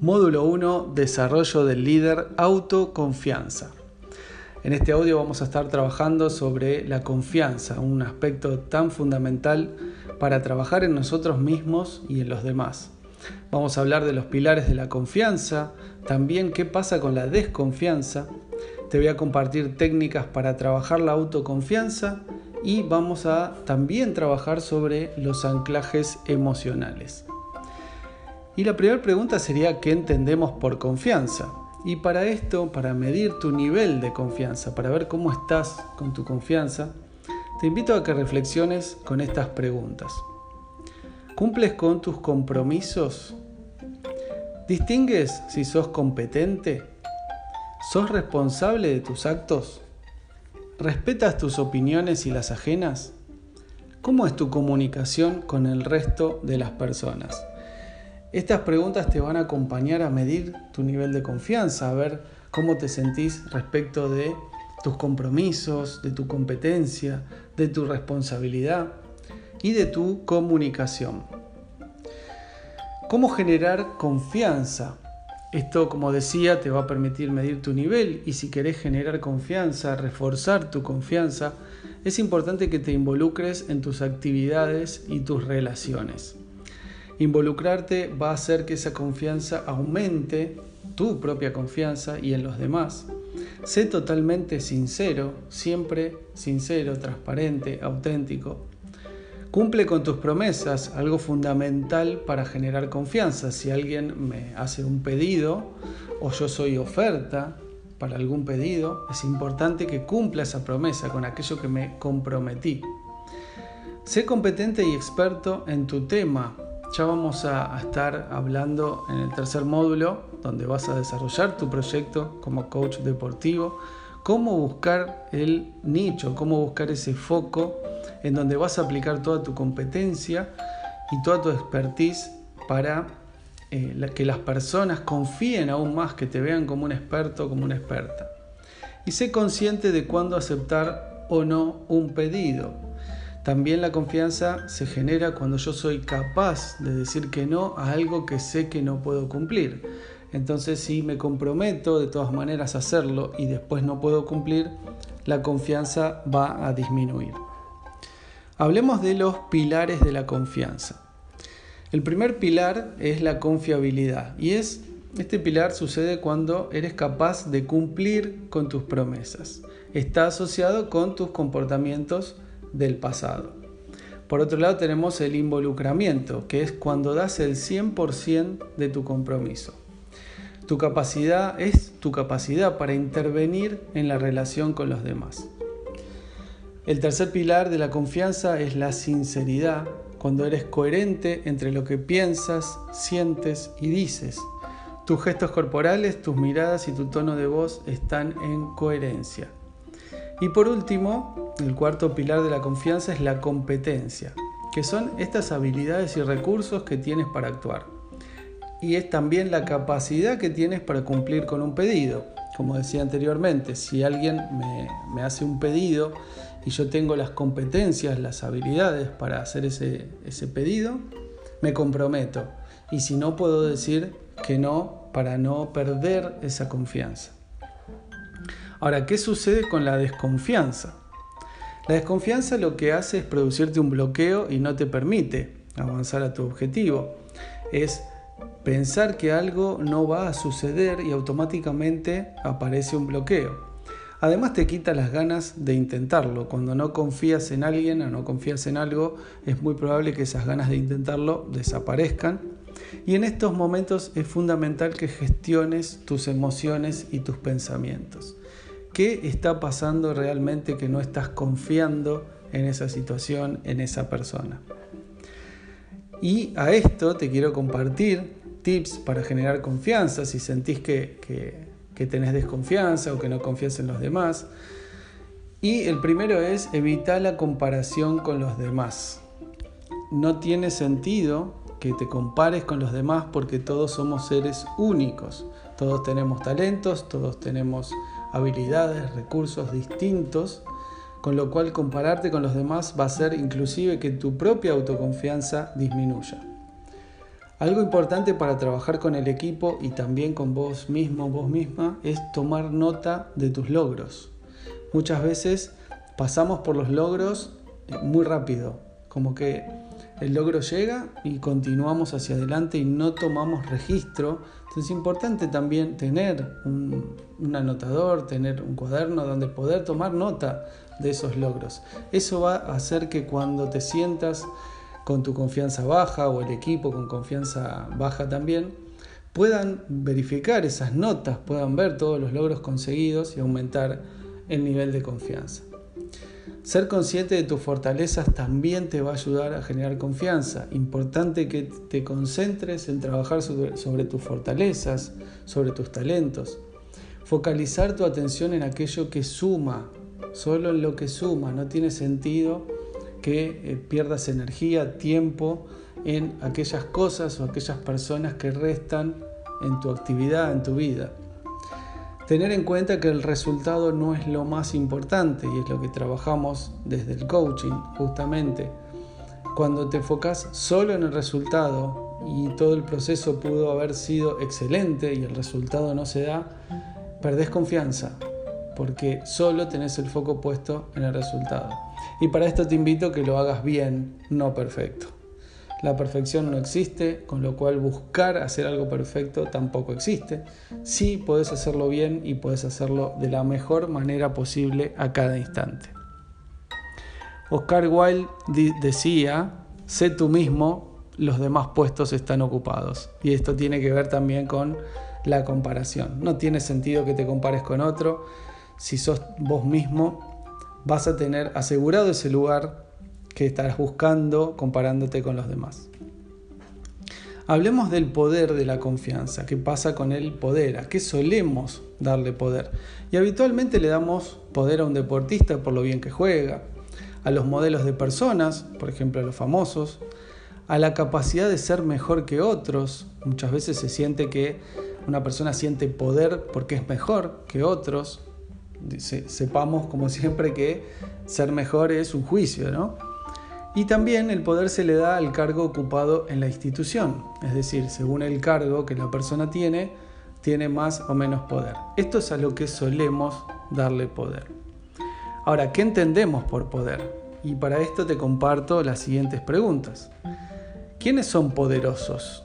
Módulo 1, Desarrollo del líder, autoconfianza. En este audio vamos a estar trabajando sobre la confianza, un aspecto tan fundamental para trabajar en nosotros mismos y en los demás. Vamos a hablar de los pilares de la confianza, también qué pasa con la desconfianza. Te voy a compartir técnicas para trabajar la autoconfianza y vamos a también trabajar sobre los anclajes emocionales. Y la primera pregunta sería, ¿qué entendemos por confianza? Y para esto, para medir tu nivel de confianza, para ver cómo estás con tu confianza, te invito a que reflexiones con estas preguntas. ¿Cumples con tus compromisos? ¿Distingues si sos competente? ¿Sos responsable de tus actos? ¿Respetas tus opiniones y las ajenas? ¿Cómo es tu comunicación con el resto de las personas? Estas preguntas te van a acompañar a medir tu nivel de confianza, a ver cómo te sentís respecto de tus compromisos, de tu competencia, de tu responsabilidad y de tu comunicación. ¿Cómo generar confianza? Esto, como decía, te va a permitir medir tu nivel y si querés generar confianza, reforzar tu confianza, es importante que te involucres en tus actividades y tus relaciones. Involucrarte va a hacer que esa confianza aumente, tu propia confianza y en los demás. Sé totalmente sincero, siempre sincero, transparente, auténtico. Cumple con tus promesas, algo fundamental para generar confianza. Si alguien me hace un pedido o yo soy oferta para algún pedido, es importante que cumpla esa promesa con aquello que me comprometí. Sé competente y experto en tu tema, ya vamos a, estar hablando en el tercer módulo, donde vas a desarrollar tu proyecto como coach deportivo, cómo buscar el nicho, cómo buscar ese foco en donde vas a aplicar toda tu competencia y toda tu expertise para eh, que las personas confíen aún más, que te vean como un experto, como una experta. Y sé consciente de cuándo aceptar o no un pedido. También la confianza se genera cuando yo soy capaz de decir que no a algo que sé que no puedo cumplir. Entonces si me comprometo de todas maneras a hacerlo y después no puedo cumplir, la confianza va a disminuir. Hablemos de los pilares de la confianza. El primer pilar es la confiabilidad y es este pilar sucede cuando eres capaz de cumplir con tus promesas. Está asociado con tus comportamientos del pasado. Por otro lado tenemos el involucramiento, que es cuando das el 100% de tu compromiso. Tu capacidad es tu capacidad para intervenir en la relación con los demás. El tercer pilar de la confianza es la sinceridad, cuando eres coherente entre lo que piensas, sientes y dices. Tus gestos corporales, tus miradas y tu tono de voz están en coherencia. Y por último, el cuarto pilar de la confianza es la competencia, que son estas habilidades y recursos que tienes para actuar. Y es también la capacidad que tienes para cumplir con un pedido. Como decía anteriormente, si alguien me, hace un pedido y yo tengo las competencias, las habilidades para hacer ese, ese pedido, me comprometo. Y si no, puedo decir que no para no perder esa confianza. Ahora, ¿qué sucede con la desconfianza? La desconfianza lo que hace es producirte un bloqueo y no te permite avanzar a tu objetivo. Es pensar que algo no va a suceder y automáticamente aparece un bloqueo. Además te quita las ganas de intentarlo. Cuando no confías en alguien o no confías en algo, es muy probable que esas ganas de intentarlo desaparezcan. Y en estos momentos es fundamental que gestiones tus emociones y tus pensamientos. ¿Qué está pasando realmente que no estás confiando en esa situación, en esa persona? Y a esto te quiero compartir tips para generar confianza si sentís que, que, tenés desconfianza o que no confías en los demás. Y el primero es evitar la comparación con los demás. No tiene sentido que te compares con los demás porque todos somos seres únicos. Todos tenemos talentos, todos tenemos habilidades, recursos distintos, con lo cual compararte con los demás va a hacer inclusive que tu propia autoconfianza disminuya. Algo importante para trabajar con el equipo y también con vos mismo, vos misma, es tomar nota de tus logros. Muchas veces pasamos por los logros eh, muy rápido, como que el logro llega y continuamos hacia adelante y no tomamos registro. Entonces es importante también tener un, anotador, tener un cuaderno donde poder tomar nota de esos logros. Eso va a hacer que cuando te sientas con tu confianza baja o el equipo con confianza baja también, puedan verificar esas notas, puedan ver todos los logros conseguidos y aumentar el nivel de confianza. Ser consciente de tus fortalezas también te va a ayudar a generar confianza. Importante que te concentres en trabajar sobre, tus fortalezas, sobre tus talentos. Focalizar tu atención en aquello que suma, solo en lo que suma. No tiene sentido que eh, pierdas energía, tiempo en aquellas cosas o aquellas personas que restan en tu actividad, en tu vida. Tener en cuenta que el resultado no es lo más importante y es lo que trabajamos desde el coaching justamente. Cuando te enfocas solo en el resultado y todo el proceso pudo haber sido excelente y el resultado no se da, perdés confianza porque solo tenés el foco puesto en el resultado. Y para esto te invito a que lo hagas bien, no perfecto. La perfección no existe, con lo cual buscar hacer algo perfecto tampoco existe. Sí puedes hacerlo bien y puedes hacerlo de la mejor manera posible a cada instante. Oscar Wilde decía, sé tú mismo, los demás puestos están ocupados. Y esto tiene que ver también con la comparación. No tiene sentido que te compares con otro. Si sos vos mismo, vas a tener asegurado ese lugar que estarás buscando comparándote con los demás. Hablemos del poder de la confianza. ¿Qué pasa con el poder? ¿A qué solemos darle poder? Y habitualmente le damos poder a un deportista por lo bien que juega, a los modelos de personas, por ejemplo a los famosos, a la capacidad de ser mejor que otros. Muchas veces se siente que una persona siente poder porque es mejor que otros. sepamos como siempre que ser mejor es un juicio, ¿no? Y también el poder se le da al cargo ocupado en la institución, es decir, según el cargo que la persona tiene, tiene más o menos poder. Esto es a lo que solemos darle poder. Ahora, ¿qué entendemos por poder? Y para esto te comparto las siguientes preguntas. ¿Quiénes son poderosos?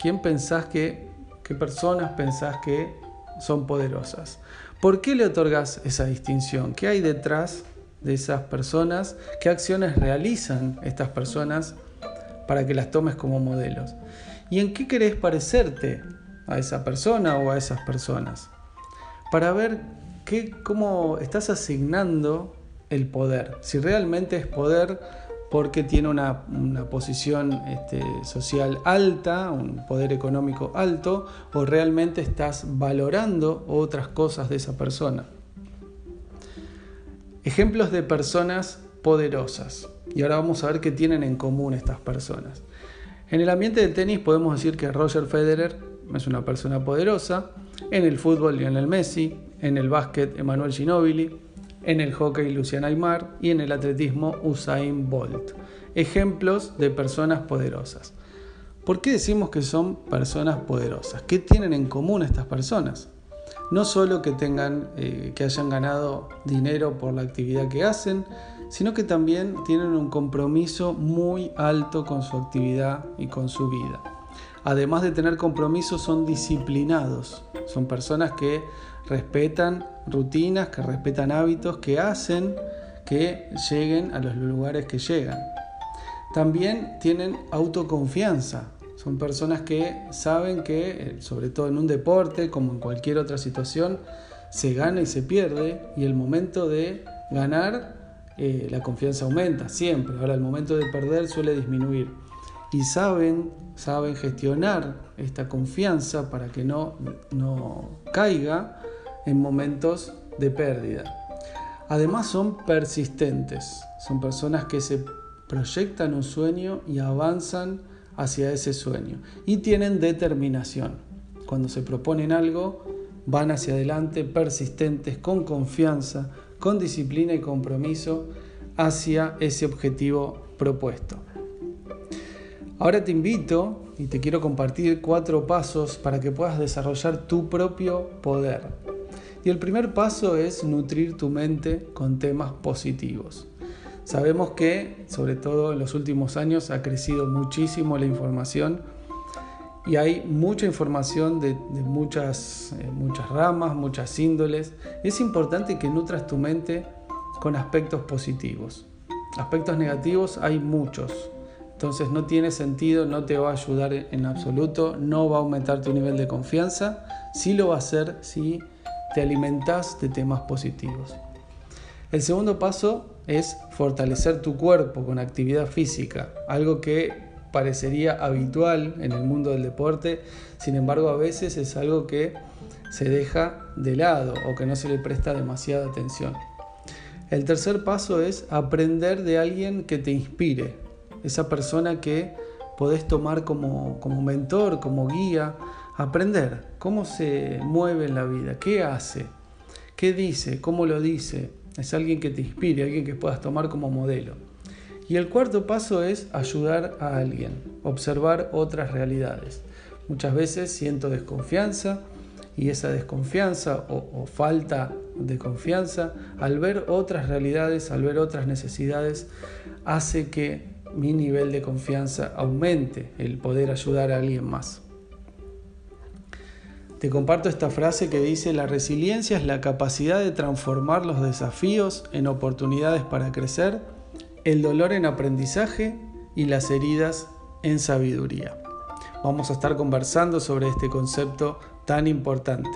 ¿Quién pensás que, qué personas pensás que son poderosas? ¿Por qué le otorgas esa distinción? ¿Qué hay detrás de esas personas, qué acciones realizan estas personas para que las tomes como modelos. ¿Y en qué querés parecerte a esa persona o a esas personas? Para ver qué, cómo estás asignando el poder. Si realmente es poder porque tiene una, posición este, social alta, un poder económico alto, o realmente estás valorando otras cosas de esa persona. Ejemplos de personas poderosas. Y ahora vamos a ver qué tienen en común estas personas. En el ambiente del tenis podemos decir que Roger Federer es una persona poderosa, en el fútbol Lionel Messi, en el básquet Emanuel Ginóbili, en el hockey Lucian Aymar y en el atletismo Usain Bolt. Ejemplos de personas poderosas. ¿Por qué decimos que son personas poderosas? ¿Qué tienen en común estas personas? No solo que tengan, eh, que hayan ganado dinero por la actividad que hacen, sino que también tienen un compromiso muy alto con su actividad y con su vida. Además de tener compromiso, son disciplinados, son personas que respetan rutinas, que respetan hábitos, que hacen que lleguen a los lugares que llegan. También tienen autoconfianza, son personas que saben que, eh, sobre todo en un deporte, como en cualquier otra situación, se gana y se pierde y el momento de ganar, eh, la confianza aumenta siempre. Ahora el momento de perder suele disminuir. Y saben, saben gestionar esta confianza para que no, no caiga en momentos de pérdida. Además son persistentes, son personas que se proyectan un sueño y avanzan hacia ese sueño y tienen determinación. Cuando se proponen algo, van hacia adelante persistentes, con confianza, con disciplina y compromiso hacia ese objetivo propuesto. Ahora te invito y te quiero compartir cuatro pasos para que puedas desarrollar tu propio poder. Y el primer paso es nutrir tu mente con temas positivos. Sabemos que, sobre todo en los últimos años, ha crecido muchísimo la información y hay mucha información de, muchas, eh, muchas ramas, muchas índoles. Es importante que nutras tu mente con aspectos positivos. Aspectos negativos hay muchos, entonces no tiene sentido, no te va a ayudar en absoluto, no va a aumentar tu nivel de confianza, sí lo va a hacer si te alimentas de temas positivos. El segundo paso es fortalecer tu cuerpo con actividad física, algo que parecería habitual en el mundo del deporte, sin embargo a veces es algo que se deja de lado o que no se le presta demasiada atención. El tercer paso es aprender de alguien que te inspire, esa persona que podés tomar como, como mentor, como guía, aprender cómo se mueve en la vida, qué hace, qué dice, cómo lo dice. Es alguien que te inspire, alguien que puedas tomar como modelo. Y el cuarto paso es ayudar a alguien, observar otras realidades. Muchas veces siento desconfianza y esa desconfianza o, falta de confianza al ver otras realidades, al ver otras necesidades, hace que mi nivel de confianza aumente, el poder ayudar a alguien más. Te comparto esta frase que dice, la resiliencia es la capacidad de transformar los desafíos en oportunidades para crecer, el dolor en aprendizaje y las heridas en sabiduría. Vamos a estar conversando sobre este concepto tan importante.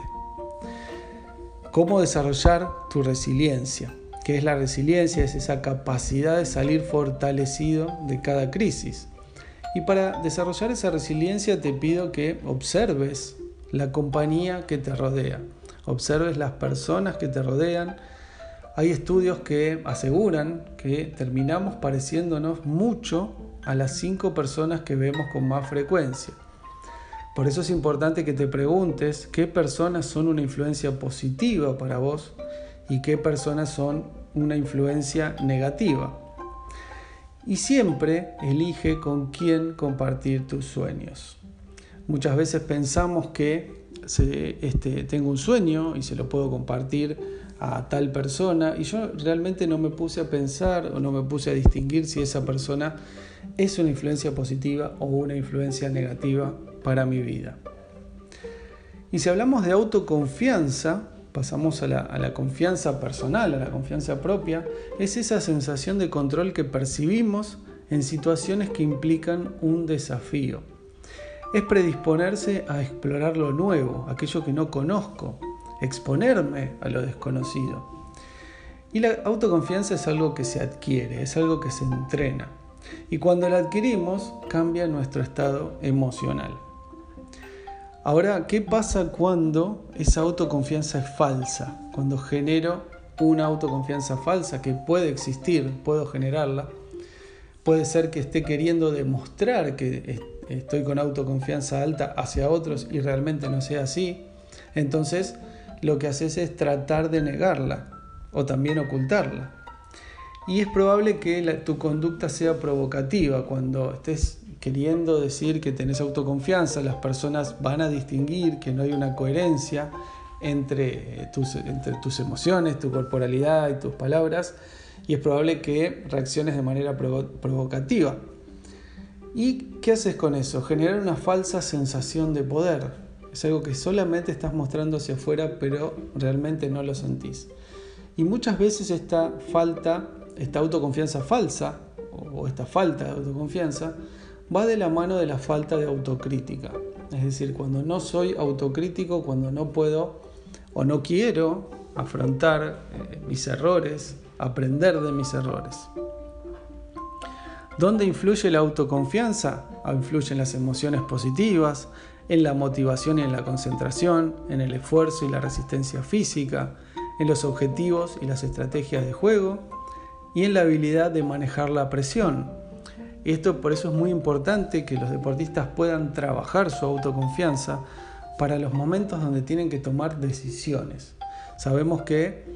¿Cómo desarrollar tu resiliencia? ¿Qué es la resiliencia? Es esa capacidad de salir fortalecido de cada crisis. Y para desarrollar esa resiliencia te pido que observes la compañía que te rodea, observes las personas que te rodean. Hay estudios que aseguran que terminamos pareciéndonos mucho a las cinco personas que vemos con más frecuencia. Por eso es importante que te preguntes qué personas son una influencia positiva para vos y qué personas son una influencia negativa. Y siempre elige con quién compartir tus sueños. Muchas veces pensamos que este, tengo un sueño y se lo puedo compartir a tal persona y yo realmente no me puse a pensar o no me puse a distinguir si esa persona es una influencia positiva o una influencia negativa para mi vida. Y si hablamos de autoconfianza, pasamos a la, a la, confianza personal, a la confianza propia, es esa sensación de control que percibimos en situaciones que implican un desafío es predisponerse a explorar lo nuevo, aquello que no conozco, exponerme a lo desconocido. Y la autoconfianza es algo que se adquiere, es algo que se entrena. Y cuando la adquirimos, cambia nuestro estado emocional. Ahora, ¿qué pasa cuando esa autoconfianza es falsa? Cuando genero una autoconfianza falsa que puede existir, puedo generarla. Puede ser que esté queriendo demostrar que estoy con autoconfianza alta hacia otros y realmente no sea así, entonces lo que haces es tratar de negarla o también ocultarla. Y es probable que tu conducta sea provocativa cuando estés queriendo decir que tenés autoconfianza, las personas van a distinguir que no hay una coherencia entre tus, entre tus emociones, tu corporalidad y tus palabras, y es probable que reacciones de manera provocativa. ¿Y qué haces con eso? Generar una falsa sensación de poder. Es algo que solamente estás mostrando hacia afuera, pero realmente no lo sentís. Y muchas veces esta falta, esta autoconfianza falsa, o esta falta de autoconfianza, va de la mano de la falta de autocrítica. Es decir, cuando no soy autocrítico, cuando no puedo o no quiero afrontar eh, mis errores, aprender de mis errores. ¿Dónde influye la autoconfianza? Ah, influyen las emociones positivas, en la motivación y en la concentración, en el esfuerzo y la resistencia física, en los objetivos y las estrategias de juego y en la habilidad de manejar la presión. Esto por eso es muy importante que los deportistas puedan trabajar su autoconfianza para los momentos donde tienen que tomar decisiones. Sabemos que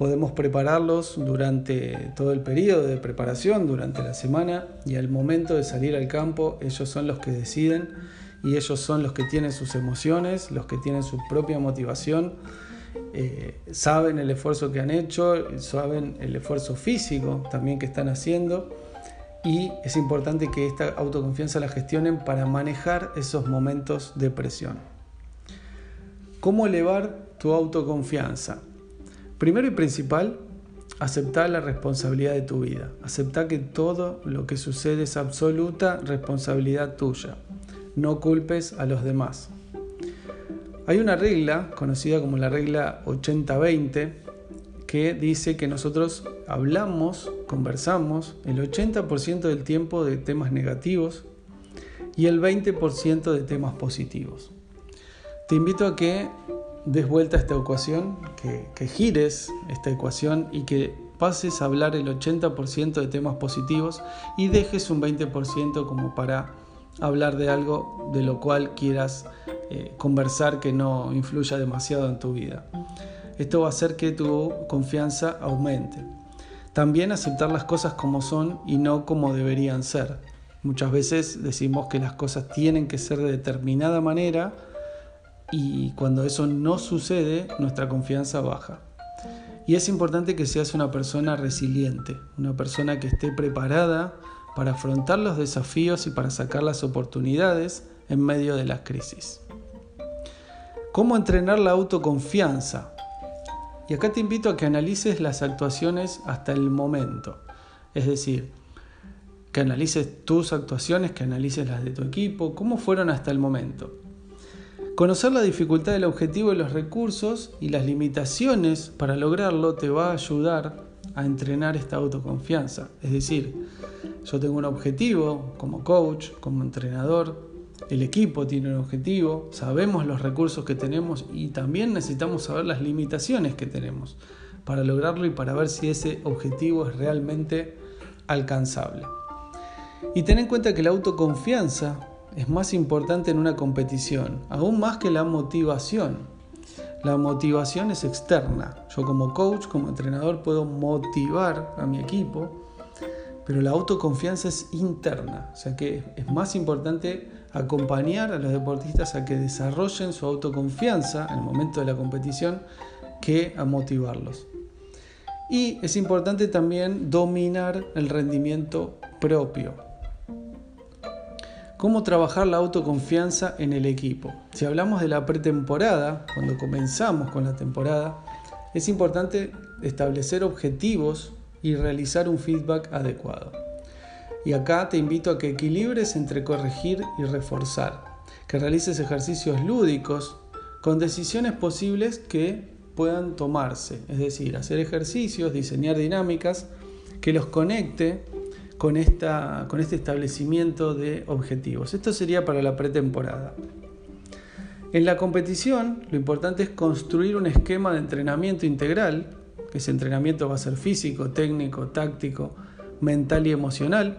Podemos prepararlos durante todo el periodo de preparación, durante la semana y al momento de salir al campo, ellos son los que deciden y ellos son los que tienen sus emociones, los que tienen su propia motivación, eh, saben el esfuerzo que han hecho, saben el esfuerzo físico también que están haciendo y es importante que esta autoconfianza la gestionen para manejar esos momentos de presión. ¿Cómo elevar tu autoconfianza? Primero y principal, aceptar la responsabilidad de tu vida. Aceptar que todo lo que sucede es absoluta responsabilidad tuya. No culpes a los demás. Hay una regla conocida como la regla 80-20 que dice que nosotros hablamos, conversamos el 80% del tiempo de temas negativos y el 20% de temas positivos. Te invito a que des vuelta a esta ecuación, que, gires esta ecuación y que pases a hablar el 80% de temas positivos y dejes un 20% como para hablar de algo de lo cual quieras eh, conversar que no influya demasiado en tu vida. Esto va a hacer que tu confianza aumente. También aceptar las cosas como son y no como deberían ser. Muchas veces decimos que las cosas tienen que ser de determinada manera y cuando eso no sucede, nuestra confianza baja. Y es importante que seas una persona resiliente, una persona que esté preparada para afrontar los desafíos y para sacar las oportunidades en medio de las crisis. ¿Cómo entrenar la autoconfianza? Y acá te invito a que analices las actuaciones hasta el momento. Es decir, que analices tus actuaciones, que analices las de tu equipo, cómo fueron hasta el momento. Conocer la dificultad del objetivo y los recursos y las limitaciones para lograrlo te va a ayudar a entrenar esta autoconfianza. Es decir, yo tengo un objetivo como coach, como entrenador, el equipo tiene un objetivo, sabemos los recursos que tenemos y también necesitamos saber las limitaciones que tenemos para lograrlo y para ver si ese objetivo es realmente alcanzable. Y ten en cuenta que la autoconfianza es más importante en una competición, aún más que la motivación. La motivación es externa. Yo como coach, como entrenador, puedo motivar a mi equipo, pero la autoconfianza es interna. O sea que es más importante acompañar a los deportistas a que desarrollen su autoconfianza en el momento de la competición que a motivarlos. Y es importante también dominar el rendimiento propio. ¿Cómo trabajar la autoconfianza en el equipo? Si hablamos de la pretemporada, cuando comenzamos con la temporada, es importante establecer objetivos y realizar un feedback adecuado. Y acá te invito a que equilibres entre corregir y reforzar, que realices ejercicios lúdicos con decisiones posibles que puedan tomarse, es decir, hacer ejercicios, diseñar dinámicas que los conecte con, esta, con este establecimiento de objetivos. Esto sería para la pretemporada. En la competición, lo importante es construir un esquema de entrenamiento integral, que ese entrenamiento va a ser físico, técnico, táctico, mental y emocional,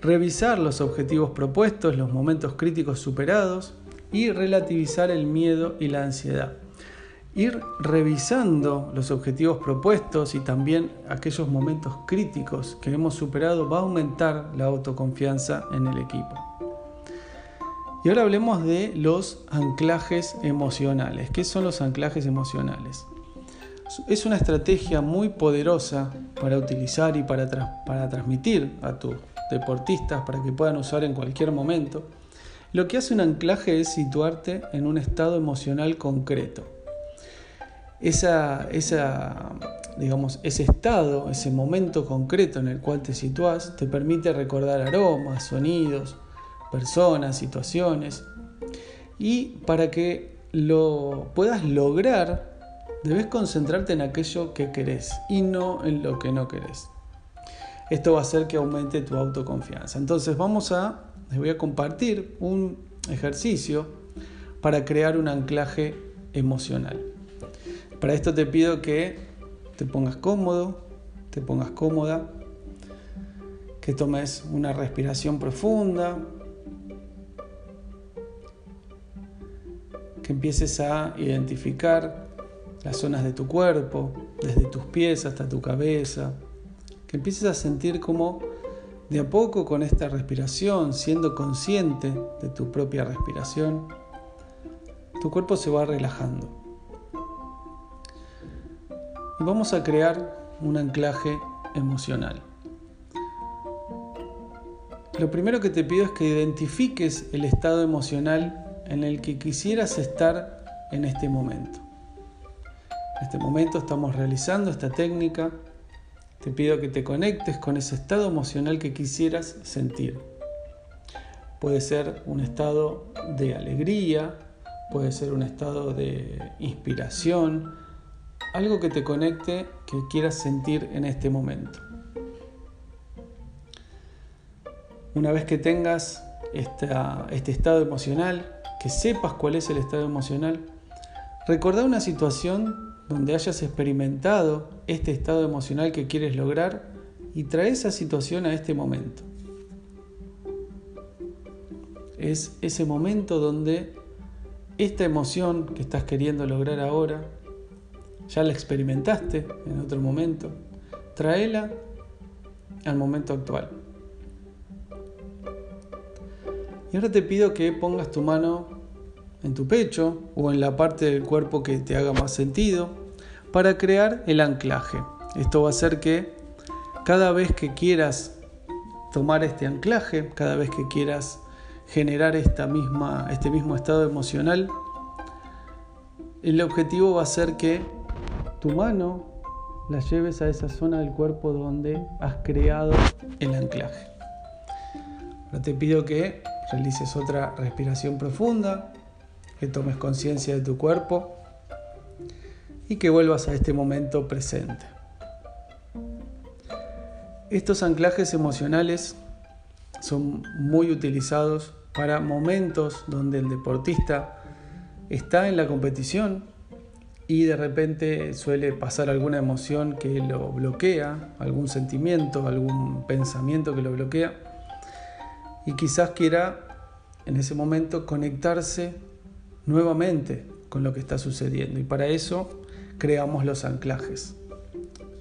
revisar los objetivos propuestos, los momentos críticos superados y relativizar el miedo y la ansiedad. Ir revisando los objetivos propuestos y también aquellos momentos críticos que hemos superado va a aumentar la autoconfianza en el equipo. Y ahora hablemos de los anclajes emocionales. ¿Qué son los anclajes emocionales? Es una estrategia muy poderosa para utilizar y para, para transmitir a tu deportistas para que puedan usar en cualquier momento. Lo que hace un anclaje es situarte en un estado emocional concreto. Ese estado, ese momento concreto en el cual te sitúas, te permite recordar aromas, sonidos, personas, situaciones. Y para que lo puedas lograr, debes concentrarte en aquello que querés y no en lo que no querés. Esto va a hacer que aumente tu autoconfianza. Entonces vamos a, les voy a compartir un ejercicio para crear un anclaje emocional. Para esto te pido que te pongas cómodo, te pongas cómoda, que tomes una respiración profunda, que empieces a identificar las zonas de tu cuerpo desde tus pies hasta tu cabeza, que empieces a sentir como de a poco con esta respiración, siendo consciente de tu propia respiración, tu cuerpo se va relajando. Vamos a crear un anclaje emocional. Lo primero que te pido es que identifiques el estado emocional en el que quisieras estar en este momento. En este momento estamos realizando esta técnica. Te pido que te conectes con ese estado emocional que quisieras sentir. Puede ser un estado de alegría, puede ser un estado de inspiración, algo que te conecte, que quieras sentir en este momento. Una vez que tengas este estado emocional, que sepas cuál es el estado emocional, recordá una situación donde hayas experimentado este estado emocional que quieres lograr y trae esa situación a este momento. Es ese momento donde esta emoción que estás queriendo lograr ahora, ya la experimentaste en otro momento, tráela al momento actual. Y ahora te pido que pongas tu mano en tu pecho o en la parte del cuerpo que te haga más sentido para crear el anclaje. Esto va a hacer que cada vez que quieras tomar este anclaje, cada vez que quieras generar esta misma, este mismo estado emocional, el objetivo va a ser que tu mano la lleves a esa zona del cuerpo donde has creado el anclaje. Te pido que realices otra respiración profunda, que tomes conciencia de tu cuerpo y que vuelvas a este momento presente. Estos anclajes emocionales son muy utilizados para momentos donde el deportista está en la competición y de repente suele pasar alguna emoción que lo bloquea, algún sentimiento, algún pensamiento que lo bloquea y quizás quiera en ese momento conectarse nuevamente con lo que está sucediendo y para eso creamos los anclajes.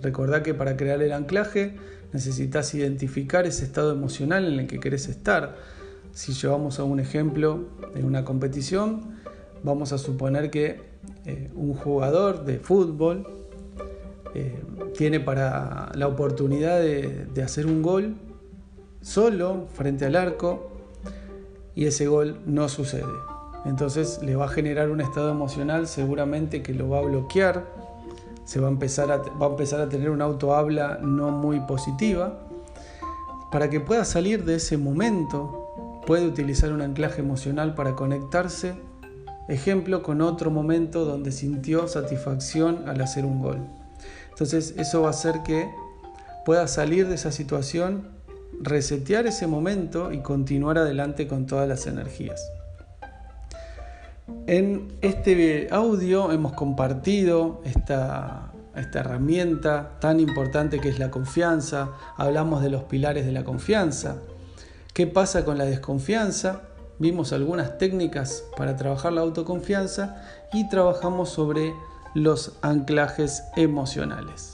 Recordá que para crear el anclaje necesitas identificar ese estado emocional en el que querés estar. Si llevamos a un ejemplo de una competición, vamos a suponer que eh, un jugador de fútbol eh, tiene para la oportunidad de hacer un gol solo frente al arco y ese gol no sucede. Entonces le va a generar un estado emocional seguramente que lo va a bloquear, se va a empezar a, va a, empezar a tener una autohabla no muy positiva. Para que pueda salir de ese momento, puede utilizar un anclaje emocional para conectarse, ejemplo, con otro momento donde sintió satisfacción al hacer un gol. Entonces eso va a hacer que pueda salir de esa situación resetear ese momento y continuar adelante con todas las energías. En este audio hemos compartido esta, herramienta tan importante que es la confianza, hablamos de los pilares de la confianza. ¿Qué pasa con la desconfianza? Vimos algunas técnicas para trabajar la autoconfianza y trabajamos sobre los anclajes emocionales.